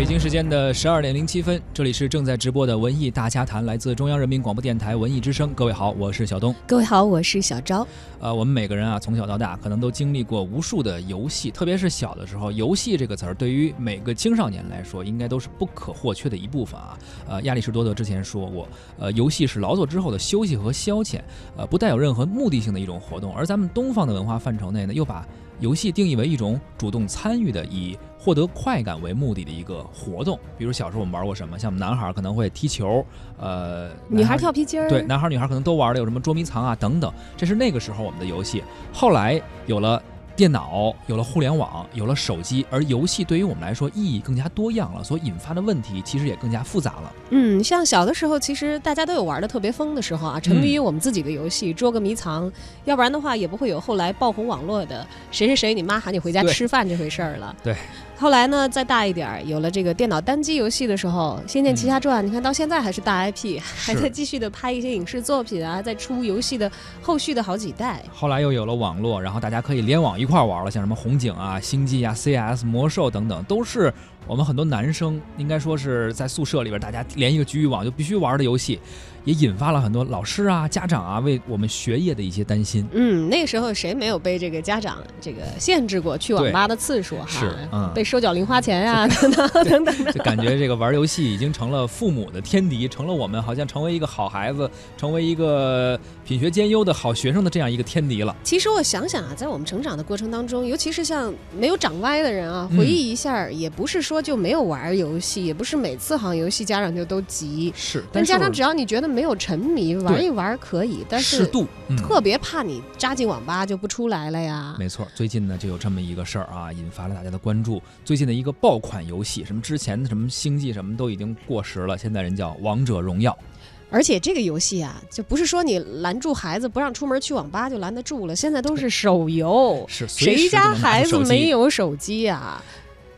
北京时间的十二点零七分，这里是正在直播的文艺大家谈，来自中央人民广播电台文艺之声。各位好，我是小东。各位好，我是小昭。呃，我们每个人啊，从小到大可能都经历过无数的游戏，特别是小的时候，游戏这个词儿对于每个青少年来说，应该都是不可或缺的一部分啊。呃，亚里士多德之前说过，呃，游戏是劳作之后的休息和消遣，呃，不带有任何目的性的一种活动。而咱们东方的文化范畴内呢，又把游戏定义为一种主动参与的以。获得快感为目的的一个活动，比如小时候我们玩过什么？像我们男孩可能会踢球，呃，女孩跳皮筋儿，对，男孩女孩可能都玩的有什么捉迷藏啊等等，这是那个时候我们的游戏。后来有了。电脑有了互联网，有了手机，而游戏对于我们来说意义更加多样了，所引发的问题其实也更加复杂了。嗯，像小的时候，其实大家都有玩的特别疯的时候啊，沉迷于我们自己的游戏，捉个迷藏，要不然的话也不会有后来爆红网络的谁谁谁，你妈喊你回家吃饭这回事儿了。对。后来呢，再大一点儿，有了这个电脑单机游戏的时候，《仙剑奇侠传》，你看到现在还是大 IP，还在继续的拍一些影视作品啊，在出游戏的后续的好几代。后来又有了网络，然后大家可以联网一块玩了，像什么红警啊、星际啊、CS、魔兽等等，都是我们很多男生应该说是在宿舍里边大家连一个局域网就必须玩的游戏。也引发了很多老师啊、家长啊为我们学业的一些担心。嗯，那个时候谁没有被这个家长这个限制过去网吧的次数？哈，是，嗯，被收缴零花钱 呀，等等等等的。就感觉这个玩游戏已经成了父母的天敌，成了我们好像成为一个好孩子、成为一个品学兼优的好学生的这样一个天敌了。其实我想想啊，在我们成长的过程当中，尤其是像没有长歪的人啊，回忆一下，也不是说就没有玩游戏，也不是每次好像游戏家长就都急。是，但家长只要你觉得。没有沉迷，玩一玩可以，但是适度，特别怕你扎进网吧就不出来了呀。没错，最近呢就有这么一个事儿啊，引发了大家的关注。最近的一个爆款游戏，什么之前的什么星际什么都已经过时了，现在人叫王者荣耀。而且这个游戏啊，就不是说你拦住孩子不让出门去网吧就拦得住了，现在都是手游，是谁家孩子没有手机呀？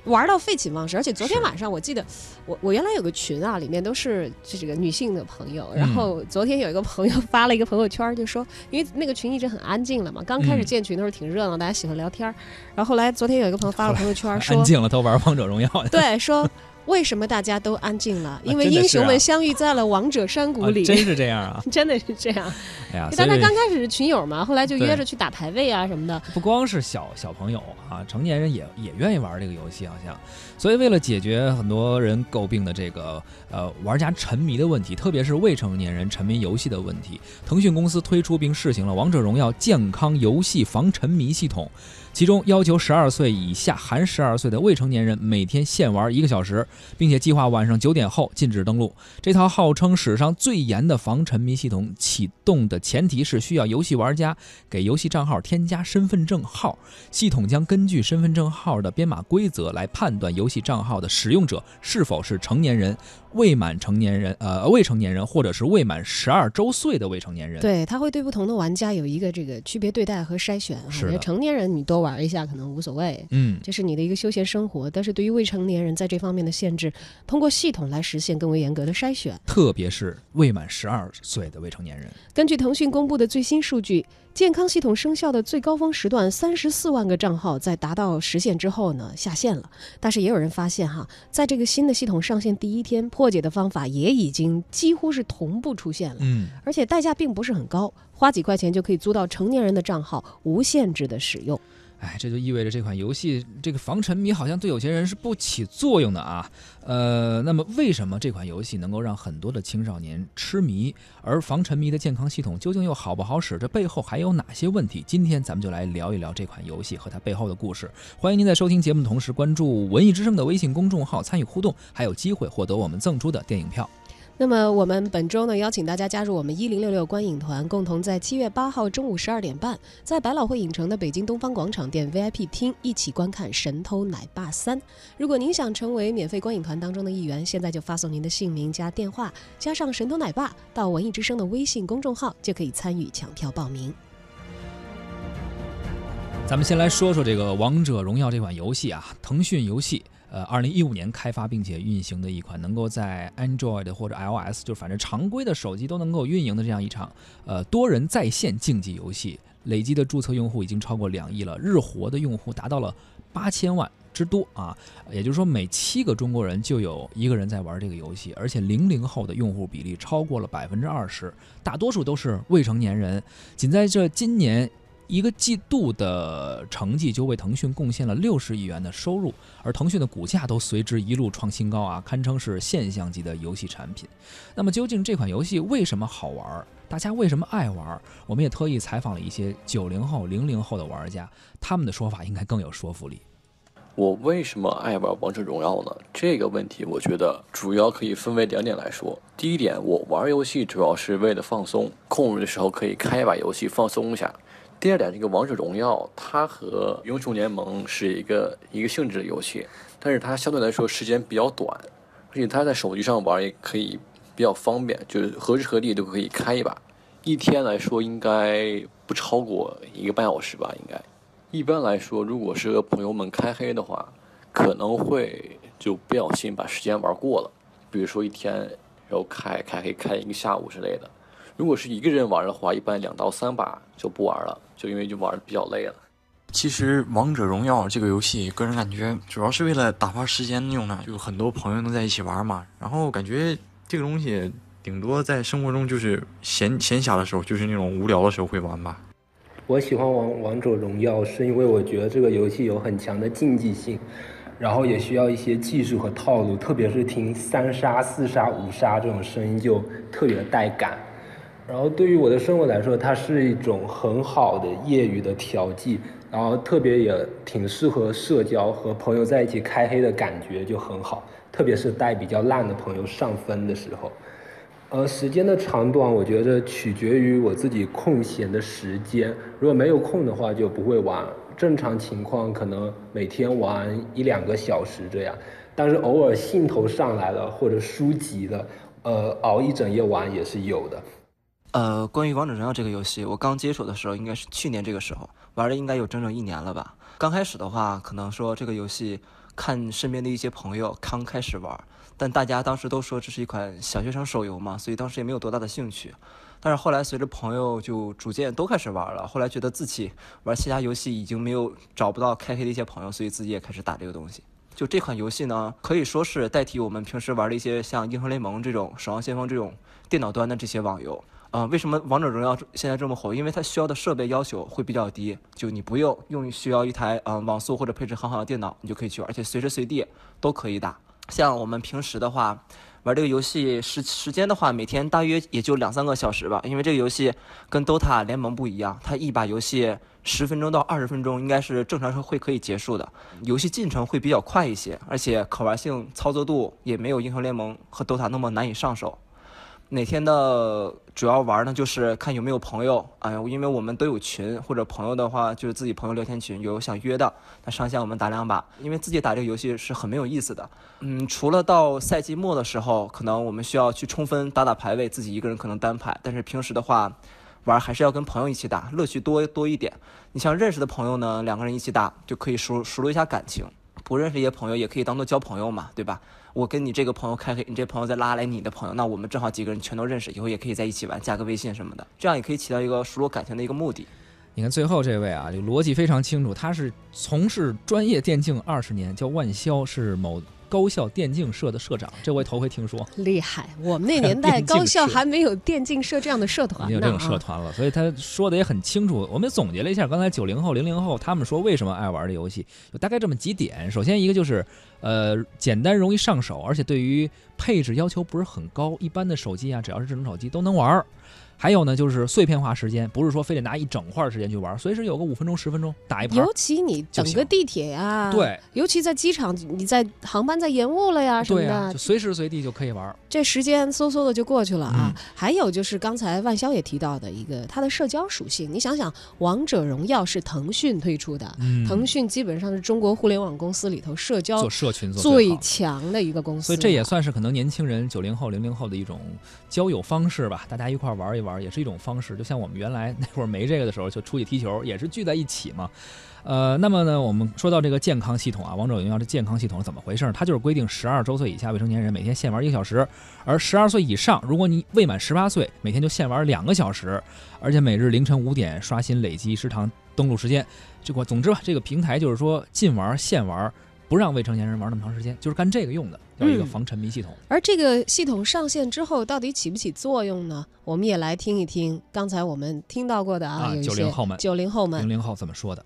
玩到废寝忘食，而且昨天晚上我记得，我我原来有个群啊，里面都是这个女性的朋友，然后昨天有一个朋友发了一个朋友圈，就说因为那个群一直很安静了嘛，刚开始建群的时候挺热闹，大家喜欢聊天，然后后来昨天有一个朋友发了朋友圈说安静了都玩王者荣耀，对说。为什么大家都安静了？因为英雄们相遇在了王者山谷里。真是这样啊！真的是这样。哎呀，大家刚开始是群友嘛，后来就约着去打排位啊什么的。不光是小小朋友啊，成年人也也愿意玩这个游戏，好像。所以为了解决很多人诟病的这个呃玩家沉迷的问题，特别是未成年人沉迷游戏的问题，腾讯公司推出并试行了王者荣耀健康游戏防沉迷系统。其中要求十二岁以下含十二岁的未成年人每天限玩一个小时，并且计划晚上九点后禁止登录。这套号称史上最严的防沉迷系统启动的前提是需要游戏玩家给游戏账号添加身份证号，系统将根据身份证号的编码规则来判断游戏账号的使用者是否是成年人。未满成年人，呃，未成年人或者是未满十二周岁的未成年人，对，他会对不同的玩家有一个这个区别对待和筛选。是成年人你都玩一下可能无所谓，嗯，这是你的一个休闲生活。但是对于未成年人，在这方面的限制，通过系统来实现更为严格的筛选。特别是未满十二岁的未成年人。根据腾讯公布的最新数据。健康系统生效的最高峰时段，三十四万个账号在达到实现之后呢下线了。但是也有人发现哈，在这个新的系统上线第一天，破解的方法也已经几乎是同步出现了。嗯，而且代价并不是很高，花几块钱就可以租到成年人的账号，无限制的使用。哎，这就意味着这款游戏这个防沉迷好像对有些人是不起作用的啊。呃，那么为什么这款游戏能够让很多的青少年痴迷？而防沉迷的健康系统究竟又好不好使？这背后还有哪些问题？今天咱们就来聊一聊这款游戏和它背后的故事。欢迎您在收听节目的同时关注文艺之声的微信公众号，参与互动，还有机会获得我们赠出的电影票。那么我们本周呢，邀请大家加入我们一零六六观影团，共同在七月八号中午十二点半，在百老汇影城的北京东方广场店 VIP 厅一起观看《神偷奶爸三》。如果您想成为免费观影团当中的一员，现在就发送您的姓名加电话，加上“神偷奶爸”到文艺之声的微信公众号，就可以参与抢票报名。咱们先来说说这个《王者荣耀》这款游戏啊，腾讯游戏。呃，二零一五年开发并且运行的一款能够在 Android 或者 iOS，就是反正常规的手机都能够运营的这样一场呃多人在线竞技游戏，累计的注册用户已经超过两亿了，日活的用户达到了八千万。之多啊，也就是说每七个中国人就有一个人在玩这个游戏，而且零零后的用户比例超过了百分之二十，大多数都是未成年人。仅在这今年一个季度的成绩，就为腾讯贡献了六十亿元的收入，而腾讯的股价都随之一路创新高啊，堪称是现象级的游戏产品。那么究竟这款游戏为什么好玩？大家为什么爱玩？我们也特意采访了一些九零后、零零后的玩家，他们的说法应该更有说服力。我为什么爱玩王者荣耀呢？这个问题，我觉得主要可以分为两点来说。第一点，我玩游戏主要是为了放松，空余的时候可以开一把游戏放松一下。第二点，这个王者荣耀它和英雄联盟是一个一个性质的游戏，但是它相对来说时间比较短，而且它在手机上玩也可以比较方便，就是何时何地都可以开一把。一天来说应该不超过一个半小时吧，应该。一般来说，如果是和朋友们开黑的话，可能会就不小心把时间玩过了。比如说一天，然后开开黑开一个下午之类的。如果是一个人玩的话，一般两到三把就不玩了，就因为就玩的比较累了。其实王者荣耀这个游戏，个人感觉主要是为了打发时间用的，就很多朋友能在一起玩嘛。然后感觉这个东西顶多在生活中就是闲闲暇的时候，就是那种无聊的时候会玩吧。我喜欢玩王者荣耀，是因为我觉得这个游戏有很强的竞技性，然后也需要一些技术和套路，特别是听三杀、四杀、五杀这种声音就特别带感。然后对于我的生活来说，它是一种很好的业余的调剂，然后特别也挺适合社交和朋友在一起开黑的感觉就很好，特别是带比较烂的朋友上分的时候。呃，时间的长短，我觉得取决于我自己空闲的时间。如果没有空的话，就不会玩。正常情况可能每天玩一两个小时这样，但是偶尔兴头上来了或者输急了，呃，熬一整夜玩也是有的。呃，关于王者荣耀这个游戏，我刚接触的时候应该是去年这个时候，玩了应该有整整一年了吧。刚开始的话，可能说这个游戏。看身边的一些朋友刚开始玩，但大家当时都说这是一款小学生手游嘛，所以当时也没有多大的兴趣。但是后来随着朋友就逐渐都开始玩了，后来觉得自己玩其他游戏已经没有找不到开黑的一些朋友，所以自己也开始打这个东西。就这款游戏呢，可以说是代替我们平时玩的一些像英雄联盟这种、守望先锋这种电脑端的这些网游。啊，为什么王者荣耀现在这么火？因为它需要的设备要求会比较低，就你不用用需要一台嗯网速或者配置很好的电脑，你就可以去玩，而且随时随地都可以打。像我们平时的话，玩这个游戏时时间的话，每天大约也就两三个小时吧。因为这个游戏跟 DOTA 联盟不一样，它一把游戏十分钟到二十分钟应该是正常是会可以结束的，游戏进程会比较快一些，而且可玩性、操作度也没有英雄联盟和 DOTA 那么难以上手。哪天的主要玩呢？就是看有没有朋友，哎，因为我们都有群，或者朋友的话，就是自己朋友聊天群，有想约的，那上线我们打两把。因为自己打这个游戏是很没有意思的，嗯，除了到赛季末的时候，可能我们需要去冲分打打排位，自己一个人可能单排，但是平时的话，玩还是要跟朋友一起打，乐趣多多一点。你像认识的朋友呢，两个人一起打就可以熟熟络一下感情。不认识一些朋友也可以当做交朋友嘛，对吧？我跟你这个朋友开黑，你这朋友再拉来你的朋友，那我们正好几个人全都认识，以后也可以在一起玩，加个微信什么的，这样也可以起到一个熟络感情的一个目的。你看最后这位啊，这个逻辑非常清楚，他是从事专业电竞二十年，叫万潇，是某。高校电竞社的社长，这我头回听说，厉害！我们那年代 高校还没有电竞社这样的社团呢，有这种社团了，所以他说的也很清楚。我们总结了一下，刚才九零后、零零后他们说为什么爱玩这游戏，有大概这么几点。首先一个就是，呃，简单容易上手，而且对于配置要求不是很高，一般的手机啊，只要是智能手机都能玩。还有呢，就是碎片化时间，不是说非得拿一整块时间去玩，随时有个五分钟、十分钟打一盘。尤其你整个地铁呀，对，尤其在机场，你在航班在延误了呀什么的，就随时随地就可以玩。这时间嗖嗖的就过去了啊！还有就是刚才万潇也提到的一个它的社交属性，你想想，《王者荣耀》是腾讯推出的，腾讯基本上是中国互联网公司里头社交做社群最强的一个公司，所以这也算是可能年轻人九零后、零零后的一种交友方式吧，大家一块玩一玩也是一种方式。就像我们原来 那会儿没这个的时候，就出去踢球，也是聚在一起嘛。呃，那么呢，我们说到这个健康系统啊，王者荣耀这健康系统是怎么回事？它就是规定十二周岁以下未成年人每天限玩一个小时，而十二岁以上，如果你未满十八岁，每天就限玩两个小时，而且每日凌晨五点刷新累计时长登录时间。这个总之吧，这个平台就是说禁玩限玩。不让未成年人玩那么长时间，就是干这个用的，叫一个嗯防沉迷系统。而这个系统上线之后，到底起不起作用呢？我们也来听一听刚才我们听到过的啊，啊有一些90后们九零后们零零后怎么说的？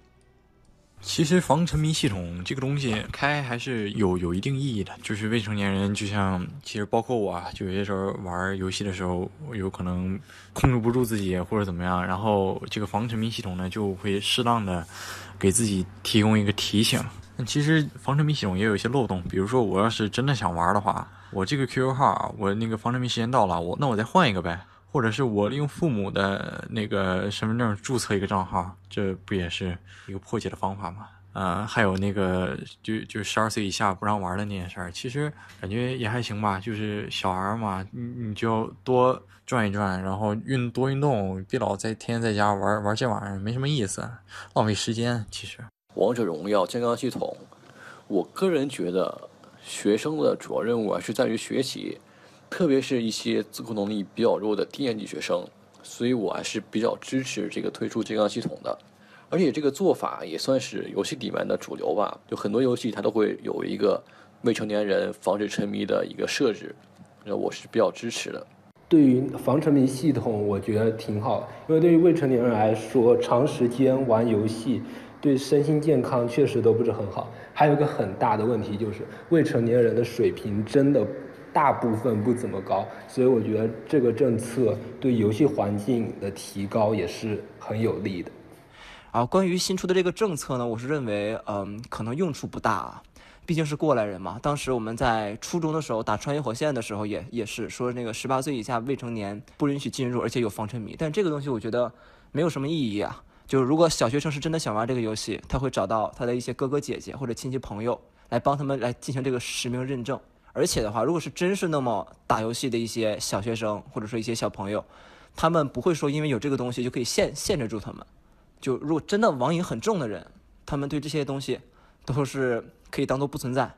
其实防沉迷系统这个东西开还是有有一定意义的，就是未成年人，就像其实包括我啊，就有些时候玩游戏的时候，有可能控制不住自己或者怎么样，然后这个防沉迷系统呢就会适当的给自己提供一个提醒。那其实防沉迷系统也有一些漏洞，比如说我要是真的想玩的话，我这个 QQ 号我那个防沉迷时间到了，我那我再换一个呗。或者是我利用父母的那个身份证注册一个账号，这不也是一个破解的方法吗？呃，还有那个就就十二岁以下不让玩的那件事儿，其实感觉也还行吧。就是小孩嘛，你你就多转一转，然后运多运动，别老在天天在家玩玩这玩意儿，没什么意思，浪费时间。其实，王者荣耀健康系统，我个人觉得学生的主要任务还是在于学习，特别是一些自控能力比较弱的低年级学生，所以我还是比较支持这个推出健康系统的。而且这个做法也算是游戏里面的主流吧，就很多游戏它都会有一个未成年人防止沉迷的一个设置，那我是比较支持的。对于防沉迷系统，我觉得挺好，因为对于未成年人来说，长时间玩游戏对身心健康确实都不是很好。还有一个很大的问题就是，未成年人的水平真的大部分不怎么高，所以我觉得这个政策对游戏环境的提高也是很有利的。啊，关于新出的这个政策呢，我是认为，嗯，可能用处不大啊，毕竟是过来人嘛。当时我们在初中的时候打穿越火线的时候也，也是说那个十八岁以下未成年不允许进入，而且有防沉迷。但这个东西我觉得没有什么意义啊。就是如果小学生是真的想玩这个游戏，他会找到他的一些哥哥姐姐或者亲戚朋友来帮他们来进行这个实名认证。而且的话，如果是真是那么打游戏的一些小学生或者说一些小朋友，他们不会说因为有这个东西就可以限限制住他们。就如果真的网瘾很重的人，他们对这些东西都是可以当做不存在，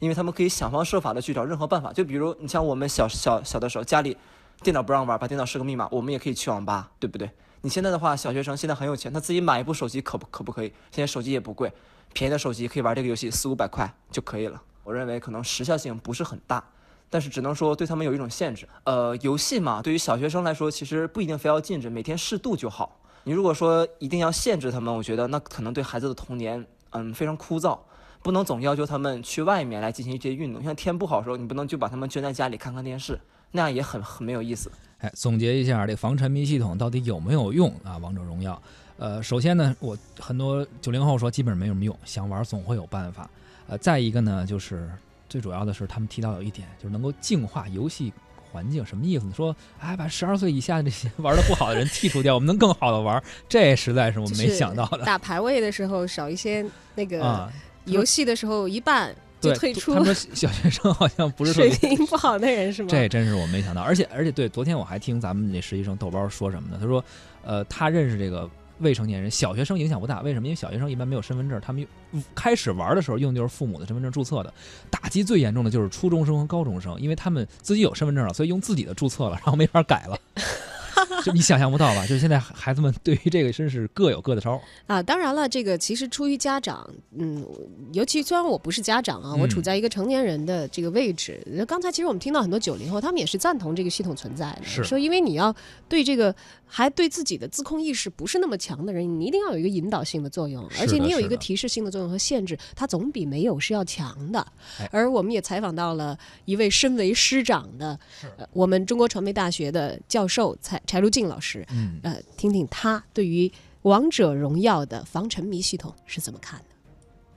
因为他们可以想方设法的去找任何办法。就比如你像我们小小小的时候，家里电脑不让玩，把电脑设个密码，我们也可以去网吧，对不对？你现在的话，小学生现在很有钱，他自己买一部手机可不可不可以？现在手机也不贵，便宜的手机可以玩这个游戏四五百块就可以了。我认为可能时效性不是很大，但是只能说对他们有一种限制。呃，游戏嘛，对于小学生来说，其实不一定非要禁止，每天适度就好。你如果说一定要限制他们，我觉得那可能对孩子的童年，嗯，非常枯燥。不能总要求他们去外面来进行一些运动，像天不好的时候，你不能就把他们圈在家里看看电视，那样也很很没有意思。哎，总结一下，这防沉迷系统到底有没有用啊？王者荣耀，呃，首先呢，我很多九零后说基本上没什么用，想玩总会有办法。呃，再一个呢，就是最主要的是他们提到有一点，就是能够净化游戏环境，什么意思呢？说哎，把十二岁以下的这些玩的不好的人剔除掉，我们能更好的玩，这实在是我们没想到的打排位的时候少一些那个啊。游戏的时候一半退出他，们说小学生好像不是特水平不好的人是吗？这真是我没想到，而且而且对，昨天我还听咱们那实习生豆包说什么呢？他说，呃，他认识这个未成年人，小学生影响不大，为什么？因为小学生一般没有身份证，他们开始玩的时候用的就是父母的身份证注册的。打击最严重的就是初中生和高中生，因为他们自己有身份证了，所以用自己的注册了，然后没法改了。就你想象不到吧？就是现在孩子们对于这个真是各有各的招。啊，当然了，这个其实出于家长，嗯，尤其虽然我不是家长啊，我处嗯在一个成年人的这个位置。那刚才其实我们听到很多九零后，他们也是赞同这个系统存在的，是说因为你要对这个还对自己的自控意识不是那么强的人，你一定要有一个引导性的作用，而且你有一个提示性的作用和限制，它总比没有是要强的。哎而我们也采访到了一位身为师长的，呃我们中国传媒大学的教授柴柴如静老师，嗯，呃，听听他对于《王者荣耀》的防沉迷系统是怎么看的。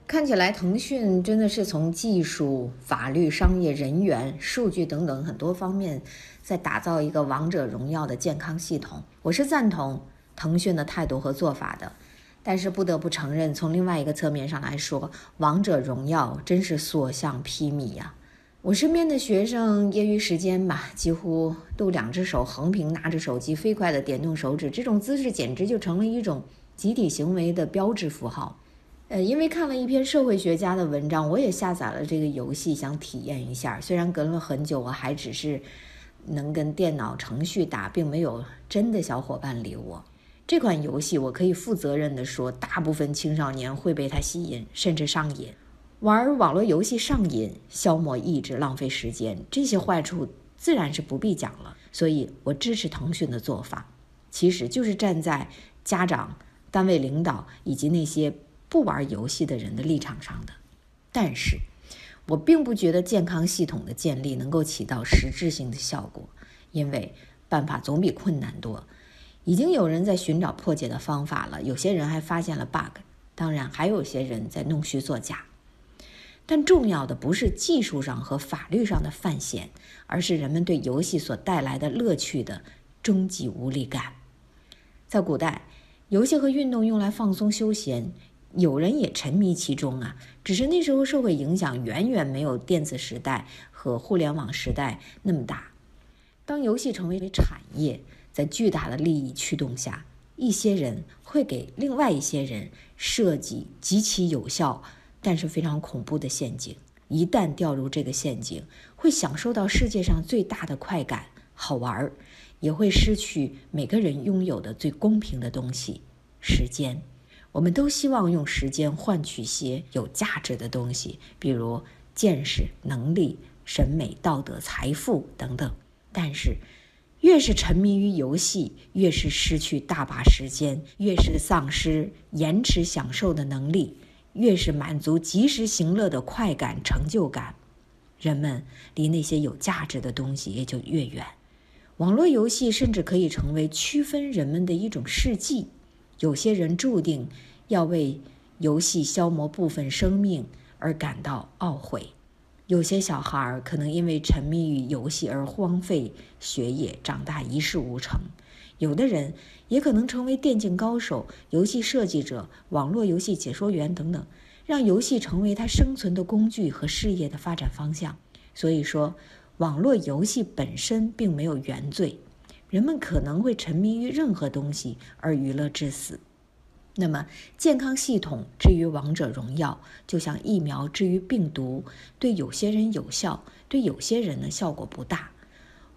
看起来腾讯真的是从技术、法律、商业、人员、数据等等很多方面，在打造一个王者荣耀的健康系统。我是赞同腾讯的态度和做法的，但是不得不承认，从另外一个侧面上来说，王者荣耀真是所向披靡呀、我身边的学生业余时间吧，几乎都两只手横屏拿着手机，飞快地点动手指，这种姿势简直就成了一种集体行为的标志符号。呃，因为看了一篇社会学家的文章，我也下载了这个游戏，想体验一下。虽然隔了很久，我还只是能跟电脑程序打，并没有真的小伙伴理我。这款游戏，我可以负责任地说，大部分青少年会被它吸引，甚至上瘾。玩网络游戏上瘾、消磨意志、浪费时间，这些坏处自然是不必讲了。所以我支持腾讯的做法，其实就是站在家长、单位领导以及那些不玩游戏的人的立场上的。但是，我并不觉得健康系统的建立能够起到实质性的效果，因为办法总比困难多。已经有人在寻找破解的方法了，有些人还发现了 bug，当然还有些人在弄虚作假。但重要的不是技术上和法律上的犯险，而是人们对游戏所带来的乐趣的终极无力感。在古代，游戏和运动用来放松休闲，有人也沉迷其中啊。只是那时候社会影响远远没有电子时代和互联网时代那么大。当游戏成为了产业，在巨大的利益驱动下，一些人会给另外一些人设计极其有效。但是非常恐怖的陷阱，一旦掉入这个陷阱，会享受到世界上最大的快感，好玩儿，也会失去每个人拥有的最公平的东西——时间。我们都希望用时间换取些有价值的东西，比如见识、能力、审美、道德、财富等等。但是，越是沉迷于游戏，越是失去大把时间，越是丧失延迟享受的能力。越是满足及时行乐的快感、成就感，人们离那些有价值的东西也就越远。网络游戏甚至可以成为区分人们的一种试剂。有些人注定要为游戏消磨部分生命而感到懊悔；有些小孩可能因为沉迷于游戏而荒废学业，长大一事无成。有的人也可能成为电竞高手、游戏设计者、网络游戏解说员等等，让游戏成为他生存的工具和事业的发展方向。所以说，网络游戏本身并没有原罪，人们可能会沉迷于任何东西而娱乐至死。那么，健康系统至于王者荣耀，就像疫苗至于病毒，对有些人有效，对有些人呢效果不大。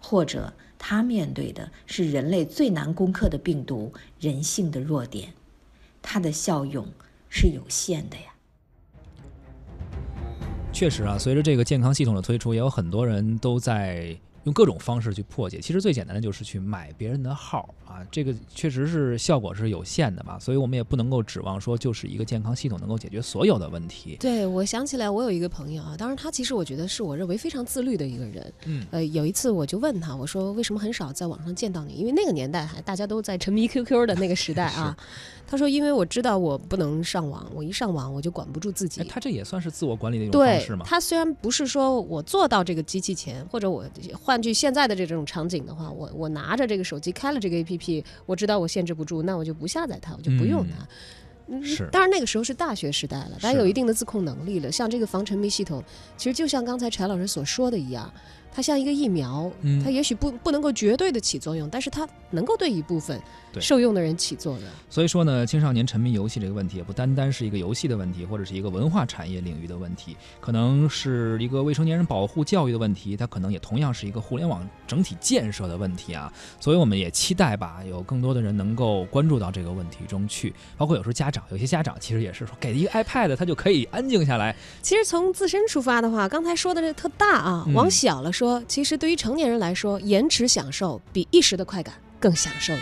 或者他面对的是人类最难攻克的病毒——人性的弱点，他的效用是有限的呀。确实啊，随着这个健康系统的推出，也有很多人都在。用各种方式去破解，其实最简单的就是去买别人的号啊，这个确实是效果是有限的嘛，所以我们也不能够指望说就是一个健康系统能够解决所有的问题。对，我想起来，我有一个朋友啊，当然他其实我觉得是我认为非常自律的一个人。嗯，呃，有一次我就问他，我说为什么很少在网上见到你？因为那个年代还大家都在沉迷 QQ 的那个时代啊。他说：“因为我知道我不能上网，我一上网我就管不住自己。”他这也算是自我管理的一种方式吗？他虽然不是说我坐到这个机器前，或者我换句现在的这种场景的话，我我拿着这个手机开了这个 APP，我知道我限制不住，那我就不下载它，我就不用它。是，当然那个时候是大学时代了，大家有一定的自控能力了。像这个防沉迷系统，其实就像刚才柴老师所说的一样。它像一个疫苗，它也许不不能够绝对的起作用，但是它能够对一部分受用的人起作用。所以说呢，青少年沉迷游戏这个问题，也不单单是一个游戏的问题，或者是一个文化产业领域的问题，可能是一个未成年人保护教育的问题，它可能也同样是一个互联网整体建设的问题啊。所以我们也期待吧，有更多的人能够关注到这个问题中去，包括有时候家长，有些家长其实也是说，给一个 iPad，他就可以安静下来。其实从自身出发的话，刚才说的这特大啊，往小了说。说，其实对于成年人来说，延迟享受比一时的快感更享受。